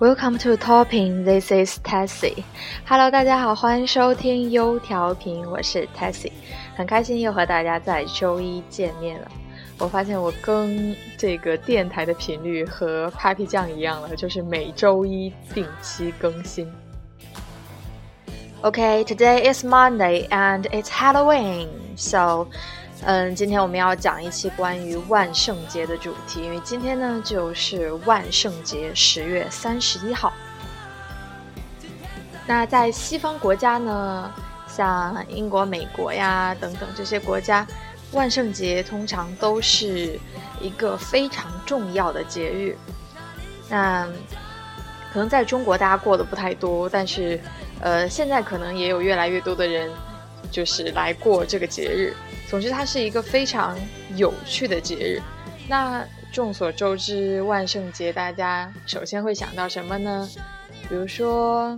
Welcome to Topping. This is Tessie. Hello，大家好，欢迎收听优调频，我是 Tessie，很开心又和大家在周一见面了。我发现我更这个电台的频率和 Papi 酱一样了，就是每周一定期更新。Okay, today is Monday and it's Halloween. So 嗯，今天我们要讲一期关于万圣节的主题，因为今天呢就是万圣节，十月三十一号。那在西方国家呢，像英国、美国呀等等这些国家，万圣节通常都是一个非常重要的节日。那可能在中国大家过得不太多，但是呃，现在可能也有越来越多的人就是来过这个节日。总之，它是一个非常有趣的节日。那众所周知，万圣节大家首先会想到什么呢？比如说，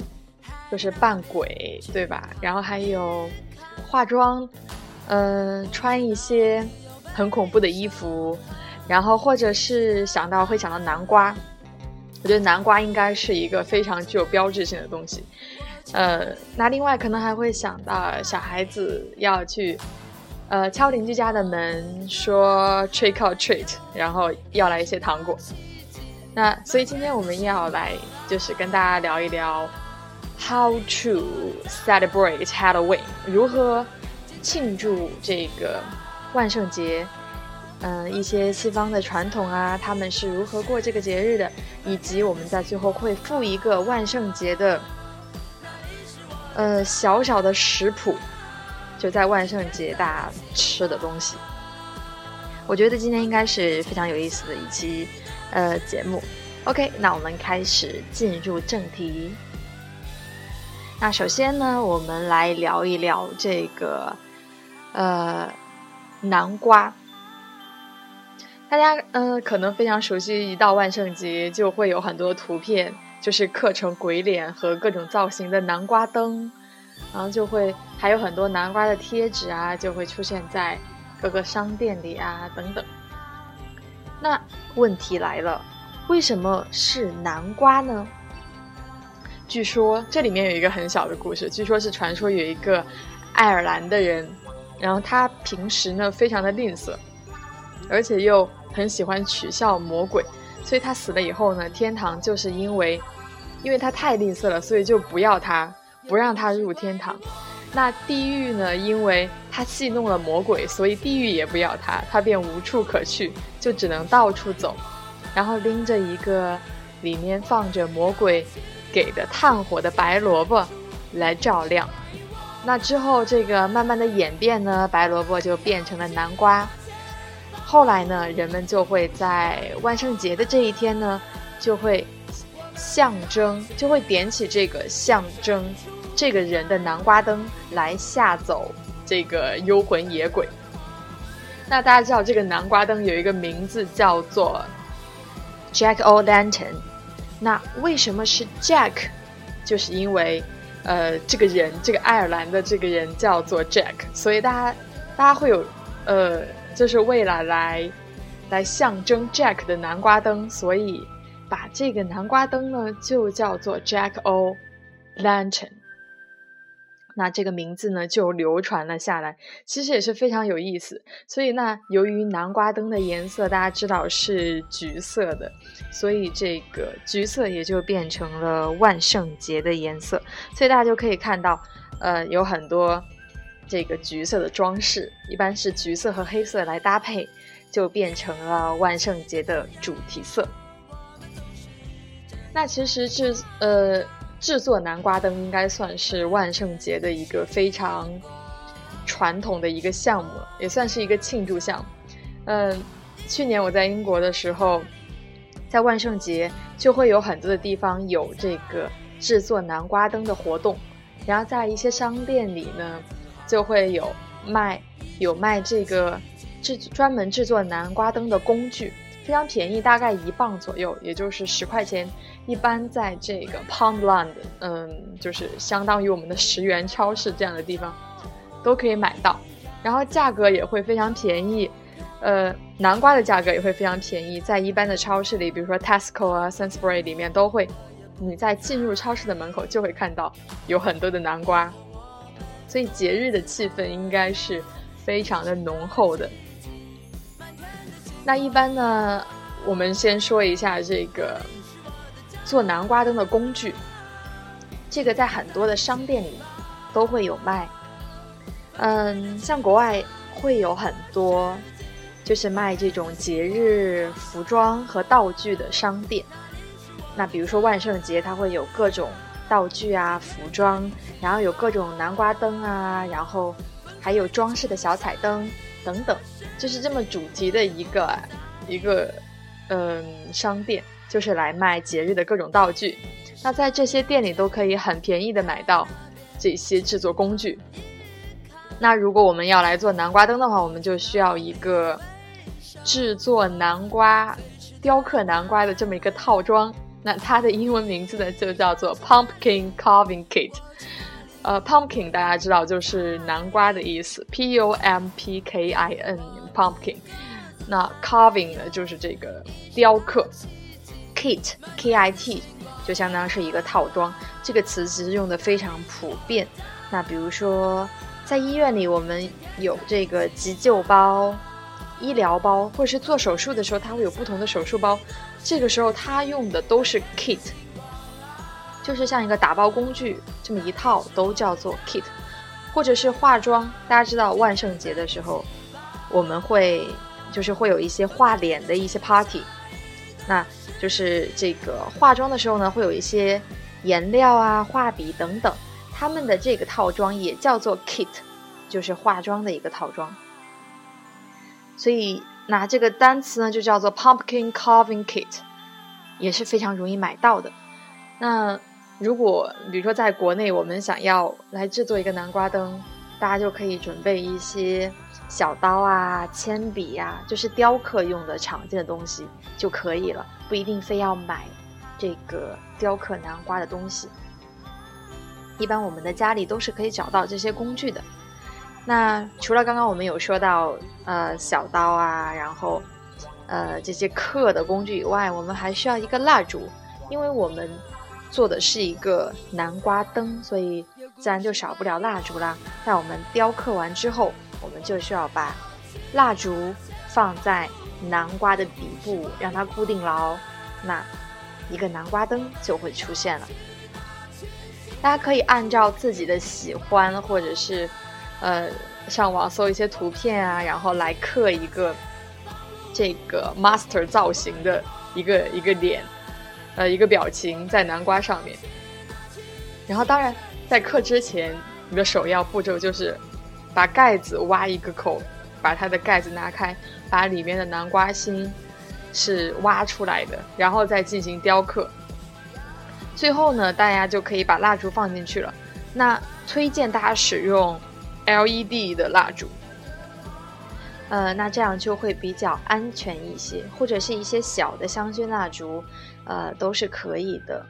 就是扮鬼，对吧？然后还有化妆，嗯，穿一些很恐怖的衣服，然后或者是想到会想到南瓜。我觉得南瓜应该是一个非常具有标志性的东西。呃，那另外可能还会想到小孩子要去。呃，敲邻居家的门，说 trick or treat，然后要来一些糖果。那所以今天我们要来，就是跟大家聊一聊 how to celebrate Halloween，如何庆祝这个万圣节。嗯，一些西方的传统啊，他们是如何过这个节日的，以及我们在最后会附一个万圣节的，呃，小小的食谱。就在万圣节大家吃的东西，我觉得今天应该是非常有意思的一期呃节目。OK，那我们开始进入正题。那首先呢，我们来聊一聊这个呃南瓜。大家嗯可能非常熟悉，一到万圣节就会有很多图片，就是刻成鬼脸和各种造型的南瓜灯。然后就会还有很多南瓜的贴纸啊，就会出现在各个商店里啊等等。那问题来了，为什么是南瓜呢？据说这里面有一个很小的故事，据说是传说有一个爱尔兰的人，然后他平时呢非常的吝啬，而且又很喜欢取笑魔鬼，所以他死了以后呢，天堂就是因为因为他太吝啬了，所以就不要他。不让他入天堂，那地狱呢？因为他戏弄了魔鬼，所以地狱也不要他，他便无处可去，就只能到处走，然后拎着一个里面放着魔鬼给的炭火的白萝卜来照亮。那之后，这个慢慢的演变呢，白萝卜就变成了南瓜。后来呢，人们就会在万圣节的这一天呢，就会。象征就会点起这个象征这个人的南瓜灯来吓走这个幽魂野鬼。那大家知道这个南瓜灯有一个名字叫做 Jack O' Lantern。那为什么是 Jack？就是因为呃这个人这个爱尔兰的这个人叫做 Jack，所以大家大家会有呃就是为了来来象征 Jack 的南瓜灯，所以。把这个南瓜灯呢，就叫做 Jack O' Lantern。那这个名字呢，就流传了下来。其实也是非常有意思。所以，那由于南瓜灯的颜色大家知道是橘色的，所以这个橘色也就变成了万圣节的颜色。所以大家就可以看到，呃，有很多这个橘色的装饰，一般是橘色和黑色来搭配，就变成了万圣节的主题色。那其实这呃制作南瓜灯应该算是万圣节的一个非常传统的一个项目，也算是一个庆祝项目。嗯，去年我在英国的时候，在万圣节就会有很多的地方有这个制作南瓜灯的活动，然后在一些商店里呢，就会有卖有卖这个制专门制作南瓜灯的工具，非常便宜，大概一磅左右，也就是十块钱。一般在这个 Poundland，嗯，就是相当于我们的十元超市这样的地方，都可以买到，然后价格也会非常便宜，呃，南瓜的价格也会非常便宜，在一般的超市里，比如说 Tesco 啊、s a n s b u r y 里面都会你在进入超市的门口就会看到有很多的南瓜，所以节日的气氛应该是非常的浓厚的。那一般呢，我们先说一下这个做南瓜灯的工具，这个在很多的商店里都会有卖。嗯，像国外会有很多就是卖这种节日服装和道具的商店。那比如说万圣节，它会有各种道具啊、服装，然后有各种南瓜灯啊，然后还有装饰的小彩灯等等，就是这么主题的一个一个嗯商店，就是来卖节日的各种道具。那在这些店里都可以很便宜的买到这些制作工具。那如果我们要来做南瓜灯的话，我们就需要一个制作南瓜、雕刻南瓜的这么一个套装。那它的英文名字呢，就叫做 Pumpkin Carving Kit。呃，Pumpkin 大家知道就是南瓜的意思，P U M P K I N，Pumpkin。那 Carving 呢，就是这个雕刻，Kit K I T 就相当是一个套装。这个词其实用的非常普遍。那比如说在医院里，我们有这个急救包、医疗包，或者是做手术的时候，它会有不同的手术包。这个时候，它用的都是 kit，就是像一个打包工具这么一套，都叫做 kit，或者是化妆。大家知道万圣节的时候，我们会就是会有一些画脸的一些 party，那就是这个化妆的时候呢，会有一些颜料啊、画笔等等，他们的这个套装也叫做 kit，就是化妆的一个套装，所以。拿这个单词呢，就叫做 pumpkin carving kit，也是非常容易买到的。那如果比如说在国内，我们想要来制作一个南瓜灯，大家就可以准备一些小刀啊、铅笔呀，就是雕刻用的常见的东西就可以了，不一定非要买这个雕刻南瓜的东西。一般我们的家里都是可以找到这些工具的。那除了刚刚我们有说到，呃，小刀啊，然后，呃，这些刻的工具以外，我们还需要一个蜡烛，因为我们做的是一个南瓜灯，所以自然就少不了蜡烛啦。在我们雕刻完之后，我们就需要把蜡烛放在南瓜的底部，让它固定牢，那一个南瓜灯就会出现了。大家可以按照自己的喜欢，或者是。呃，上网搜一些图片啊，然后来刻一个这个 master 造型的一个一个脸，呃，一个表情在南瓜上面。然后，当然在刻之前，你的首要步骤就是把盖子挖一个口，把它的盖子拿开，把里面的南瓜心是挖出来的，然后再进行雕刻。最后呢，大家就可以把蜡烛放进去了。那推荐大家使用。LED 的蜡烛，呃，那这样就会比较安全一些，或者是一些小的香薰蜡烛，呃，都是可以的。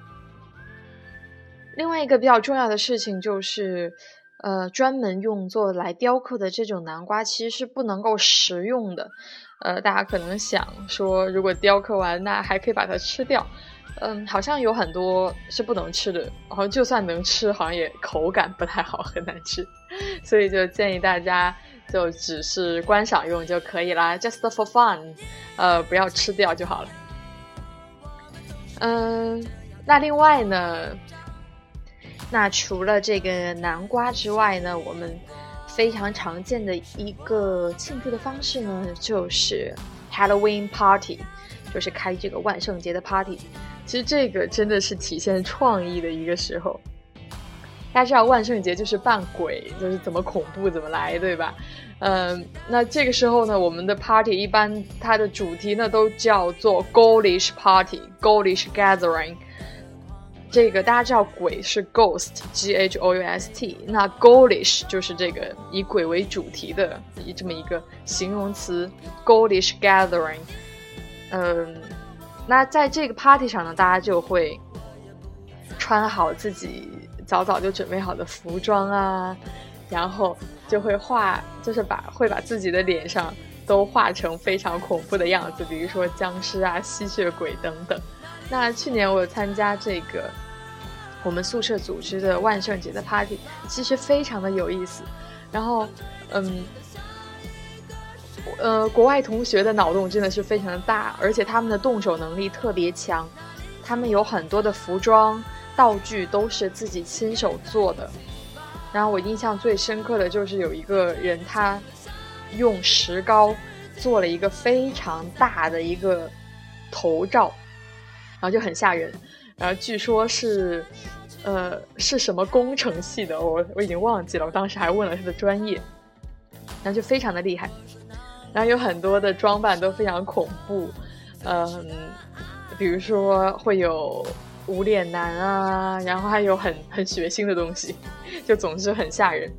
另外一个比较重要的事情就是，呃，专门用作来雕刻的这种南瓜其实是不能够食用的。呃，大家可能想说，如果雕刻完，那还可以把它吃掉。嗯，好像有很多是不能吃的，然后就算能吃，好像也口感不太好，很难吃，所以就建议大家就只是观赏用就可以啦，just for fun，呃，不要吃掉就好了。嗯，那另外呢，那除了这个南瓜之外呢，我们非常常见的一个庆祝的方式呢，就是 Halloween party，就是开这个万圣节的 party。其实这个真的是体现创意的一个时候。大家知道万圣节就是扮鬼，就是怎么恐怖怎么来，对吧？嗯，那这个时候呢，我们的 party 一般它的主题呢都叫做 g o l i s h party，g o l i s h Gathering。这个大家知道鬼是 Ghost，G H O U S T，那 Ghoulish 就是这个以鬼为主题的一这么一个形容词，Ghoulish Gathering。嗯。那在这个 party 上呢，大家就会穿好自己早早就准备好的服装啊，然后就会画，就是把会把自己的脸上都画成非常恐怖的样子，比如说僵尸啊、吸血鬼等等。那去年我参加这个我们宿舍组织的万圣节的 party，其实非常的有意思。然后，嗯，呃，国外同学的脑洞真的是非常的大，而且他们的动手能力特别强，他们有很多的服装道具都是自己亲手做的。然后我印象最深刻的就是有一个人，他用石膏做了一个非常大的一个头罩。然后就很吓人，然后据说是，呃，是什么工程系的，我我已经忘记了，我当时还问了他的专业，然后就非常的厉害，然后有很多的装扮都非常恐怖，嗯，比如说会有无脸男啊，然后还有很很血腥的东西，就总之很吓人，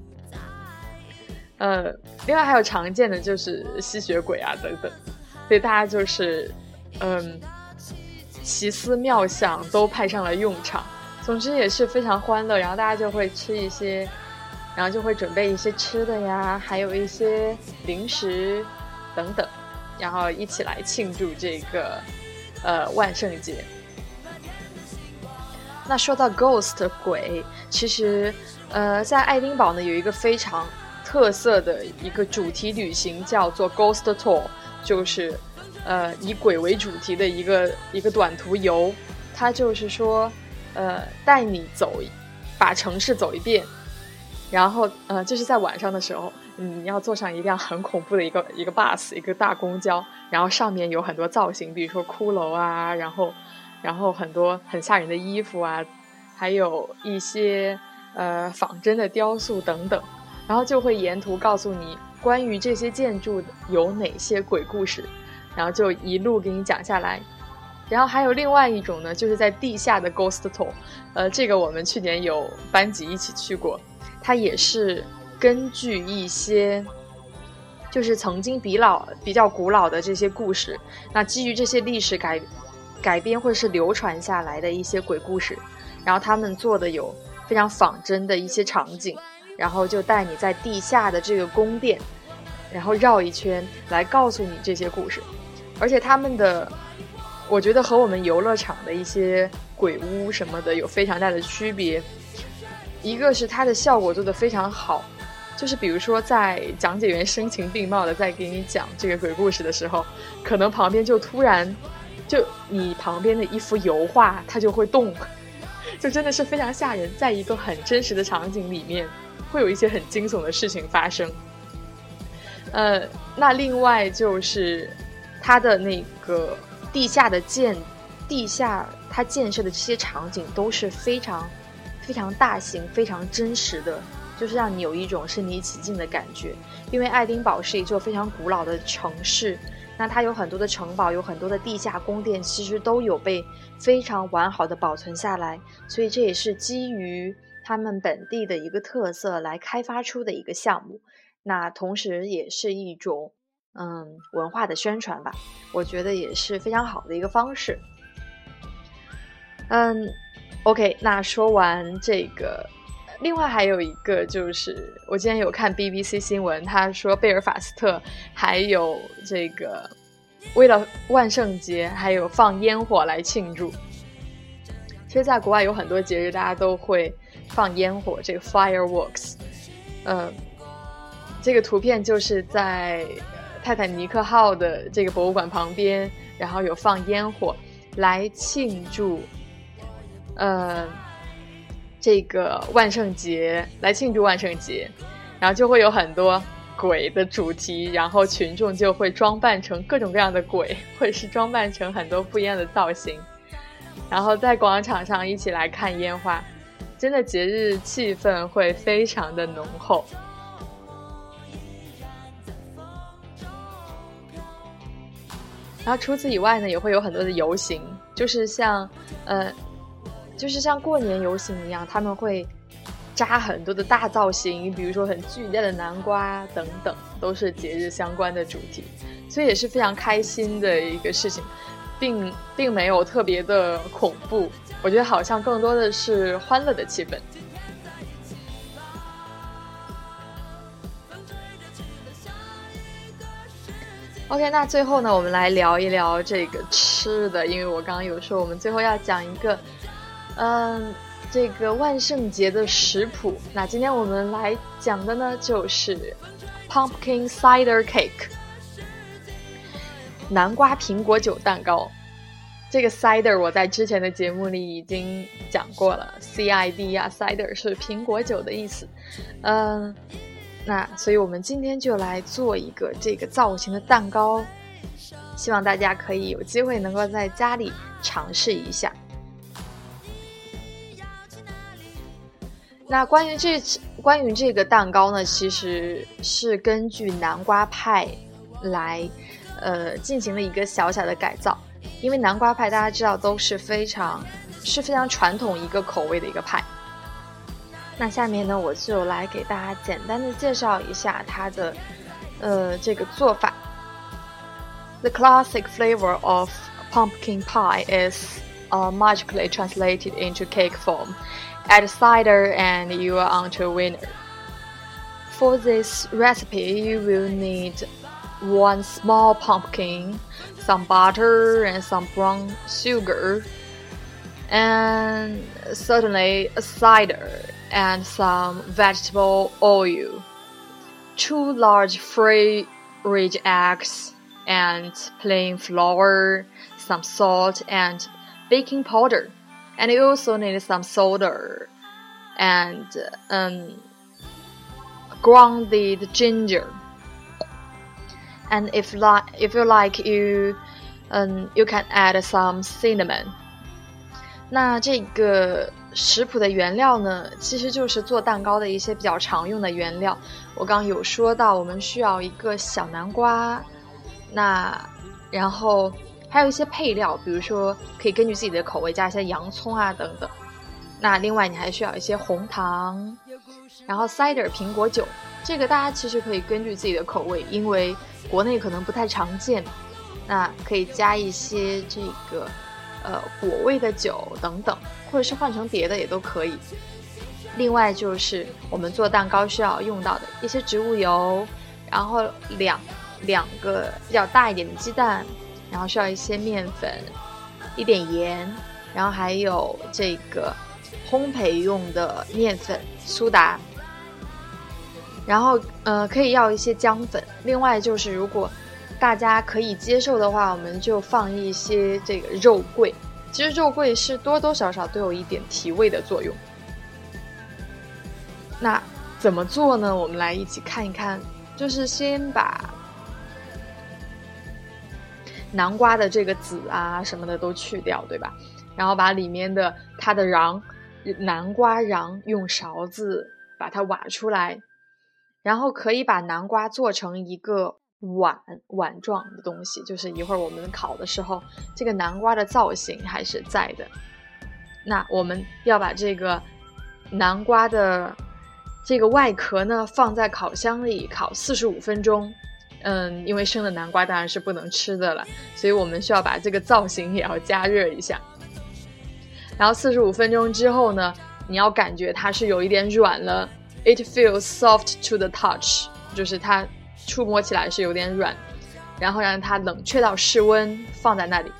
呃，另外还有常见的就是吸血鬼啊等等，所以大家就是，嗯。奇思妙想都派上了用场，总之也是非常欢乐。然后大家就会吃一些，然后就会准备一些吃的呀，还有一些零食等等，然后一起来庆祝这个呃万圣节。那说到 ghost 鬼，其实呃在爱丁堡呢有一个非常特色的一个主题旅行叫做 ghost tour，就是。呃，以鬼为主题的一个一个短途游，它就是说，呃，带你走，把城市走一遍，然后呃，就是在晚上的时候，你要坐上一辆很恐怖的一个一个 bus，一个大公交，然后上面有很多造型，比如说骷髅啊，然后然后很多很吓人的衣服啊，还有一些呃仿真的雕塑等等，然后就会沿途告诉你关于这些建筑有哪些鬼故事。然后就一路给你讲下来，然后还有另外一种呢，就是在地下的 ghost tour，呃，这个我们去年有班级一起去过，它也是根据一些就是曾经比老比较古老的这些故事，那基于这些历史改改编或者是流传下来的一些鬼故事，然后他们做的有非常仿真的一些场景，然后就带你在地下的这个宫殿，然后绕一圈来告诉你这些故事。而且他们的，我觉得和我们游乐场的一些鬼屋什么的有非常大的区别。一个是它的效果做得非常好，就是比如说在讲解员声情并茂的在给你讲这个鬼故事的时候，可能旁边就突然，就你旁边的一幅油画它就会动，就真的是非常吓人。在一个很真实的场景里面，会有一些很惊悚的事情发生。呃，那另外就是。它的那个地下的建，地下它建设的这些场景都是非常非常大型、非常真实的，就是让你有一种身临其境的感觉。因为爱丁堡是一座非常古老的城市，那它有很多的城堡，有很多的地下宫殿，其实都有被非常完好的保存下来。所以这也是基于他们本地的一个特色来开发出的一个项目。那同时也是一种。嗯，文化的宣传吧，我觉得也是非常好的一个方式。嗯，OK，那说完这个，另外还有一个就是，我今天有看 BBC 新闻，他说贝尔法斯特还有这个为了万圣节还有放烟火来庆祝。其实，在国外有很多节日，大家都会放烟火，这个 fireworks。嗯，这个图片就是在。泰坦尼克号的这个博物馆旁边，然后有放烟火来庆祝，呃，这个万圣节来庆祝万圣节，然后就会有很多鬼的主题，然后群众就会装扮成各种各样的鬼，或者是装扮成很多不一样的造型，然后在广场上一起来看烟花，真的节日气氛会非常的浓厚。然后除此以外呢，也会有很多的游行，就是像，呃，就是像过年游行一样，他们会扎很多的大造型，比如说很巨大的南瓜等等，都是节日相关的主题，所以也是非常开心的一个事情，并并没有特别的恐怖，我觉得好像更多的是欢乐的气氛。OK，那最后呢，我们来聊一聊这个吃的，因为我刚刚有说我们最后要讲一个，嗯，这个万圣节的食谱。那今天我们来讲的呢，就是 pumpkin cider cake，南瓜苹果酒蛋糕。这个 cider 我在之前的节目里已经讲过了，C I D 呀，cider 是苹果酒的意思，嗯。那所以，我们今天就来做一个这个造型的蛋糕，希望大家可以有机会能够在家里尝试一下。那关于这关于这个蛋糕呢，其实是根据南瓜派来呃进行了一个小小的改造，因为南瓜派大家知道都是非常是非常传统一个口味的一个派。那下面呢，我就来给大家简单的介绍一下它的，呃，这个做法。The classic flavor of pumpkin pie is uh, magically translated into cake form. Add cider and you are onto a winner. For this recipe, you will need one small pumpkin, some butter, and some brown sugar, and certainly a cider and some vegetable oil, two large free range eggs, and plain flour, some salt, and baking powder. And you also need some soda and um, grounded ginger. And if like if you like, you um, you can add some cinnamon. 那这个 食谱的原料呢，其实就是做蛋糕的一些比较常用的原料。我刚有说到，我们需要一个小南瓜，那然后还有一些配料，比如说可以根据自己的口味加一些洋葱啊等等。那另外你还需要一些红糖，然后 cider 苹果酒，这个大家其实可以根据自己的口味，因为国内可能不太常见，那可以加一些这个。呃，果味的酒等等，或者是换成别的也都可以。另外就是我们做蛋糕需要用到的一些植物油，然后两两个比较大一点的鸡蛋，然后需要一些面粉，一点盐，然后还有这个烘焙用的面粉苏打，然后呃可以要一些姜粉。另外就是如果大家可以接受的话，我们就放一些这个肉桂。其实肉桂是多多少少都有一点提味的作用。那怎么做呢？我们来一起看一看。就是先把南瓜的这个籽啊什么的都去掉，对吧？然后把里面的它的瓤，南瓜瓤用勺子把它挖出来，然后可以把南瓜做成一个。碗碗状的东西，就是一会儿我们烤的时候，这个南瓜的造型还是在的。那我们要把这个南瓜的这个外壳呢，放在烤箱里烤四十五分钟。嗯，因为生的南瓜当然是不能吃的了，所以我们需要把这个造型也要加热一下。然后四十五分钟之后呢，你要感觉它是有一点软了，it feels soft to the touch，就是它。触摸起来是有点软，然后让它冷却到室温，放在那里。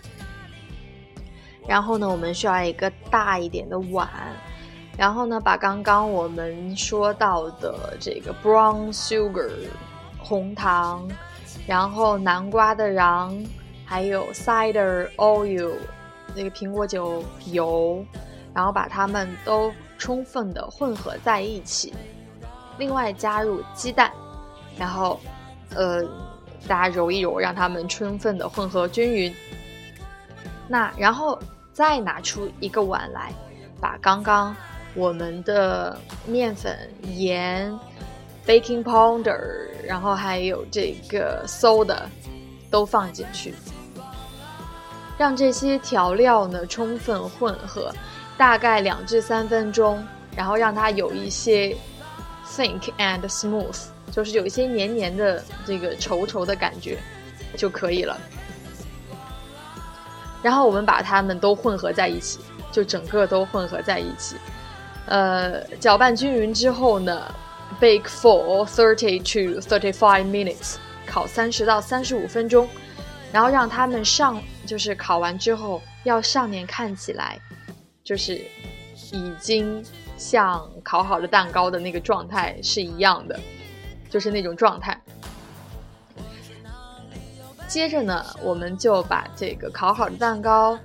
然后呢，我们需要一个大一点的碗，然后呢，把刚刚我们说到的这个 brown sugar 红糖，然后南瓜的瓤，还有 cider oil 那个苹果酒油，然后把它们都充分的混合在一起。另外加入鸡蛋。然后，呃，大家揉一揉，让它们充分的混合均匀。那然后再拿出一个碗来，把刚刚我们的面粉、盐、baking powder，然后还有这个 soda 都放进去，让这些调料呢充分混合，大概两至三分钟，然后让它有一些 thick and smooth。就是有一些黏黏的这个稠稠的感觉就可以了。然后我们把它们都混合在一起，就整个都混合在一起。呃，搅拌均匀之后呢，bake for thirty to thirty-five minutes，烤三十到三十五分钟，然后让它们上，就是烤完之后要上面看起来，就是已经像烤好的蛋糕的那个状态是一样的，就是那种状态。接着呢，我们就把这个烤好的蛋糕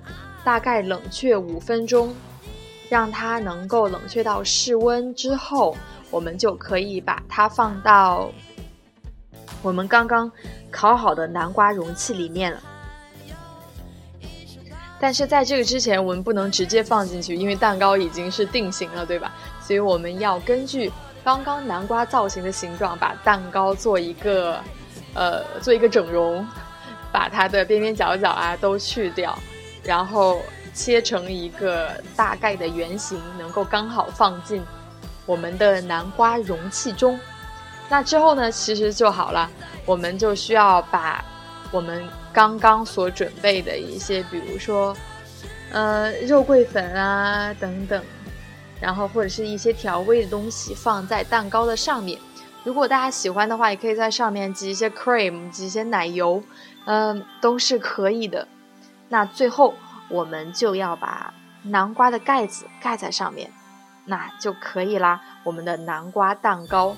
大概冷却五分钟，让它能够冷却到室温之后，我们就可以把它放到我们刚刚烤好的南瓜容器里面了。但是在这个之前，我们不能直接放进去，因为蛋糕已经是定型了，对吧？所以我们要根据刚刚南瓜造型的形状，把蛋糕做一个呃做一个整容。把它的边边角角啊都去掉，然后切成一个大概的圆形，能够刚好放进我们的南瓜容器中。那之后呢，其实就好了。我们就需要把我们刚刚所准备的一些，比如说，呃，肉桂粉啊等等，然后或者是一些调味的东西放在蛋糕的上面。如果大家喜欢的话，也可以在上面挤一些 cream，挤一些奶油。嗯，都是可以的。那最后我们就要把南瓜的盖子盖在上面，那就可以啦。我们的南瓜蛋糕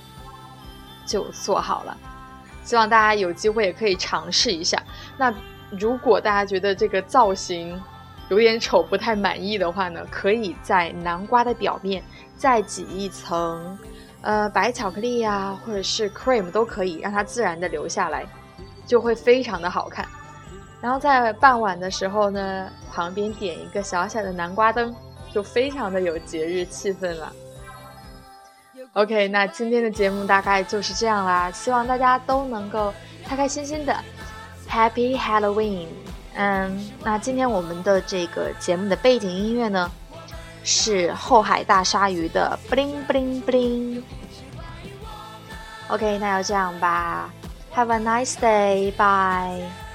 就做好了。希望大家有机会也可以尝试一下。那如果大家觉得这个造型有点丑、不太满意的话呢，可以在南瓜的表面再挤一层呃白巧克力呀，或者是 cream 都可以，让它自然的留下来。就会非常的好看，然后在傍晚的时候呢，旁边点一个小小的南瓜灯，就非常的有节日气氛了。OK，那今天的节目大概就是这样啦，希望大家都能够开开心心的，Happy Halloween。嗯，那今天我们的这个节目的背景音乐呢，是后海大鲨鱼的 Bling Bling Bling。OK，那就这样吧。Have a nice day. Bye.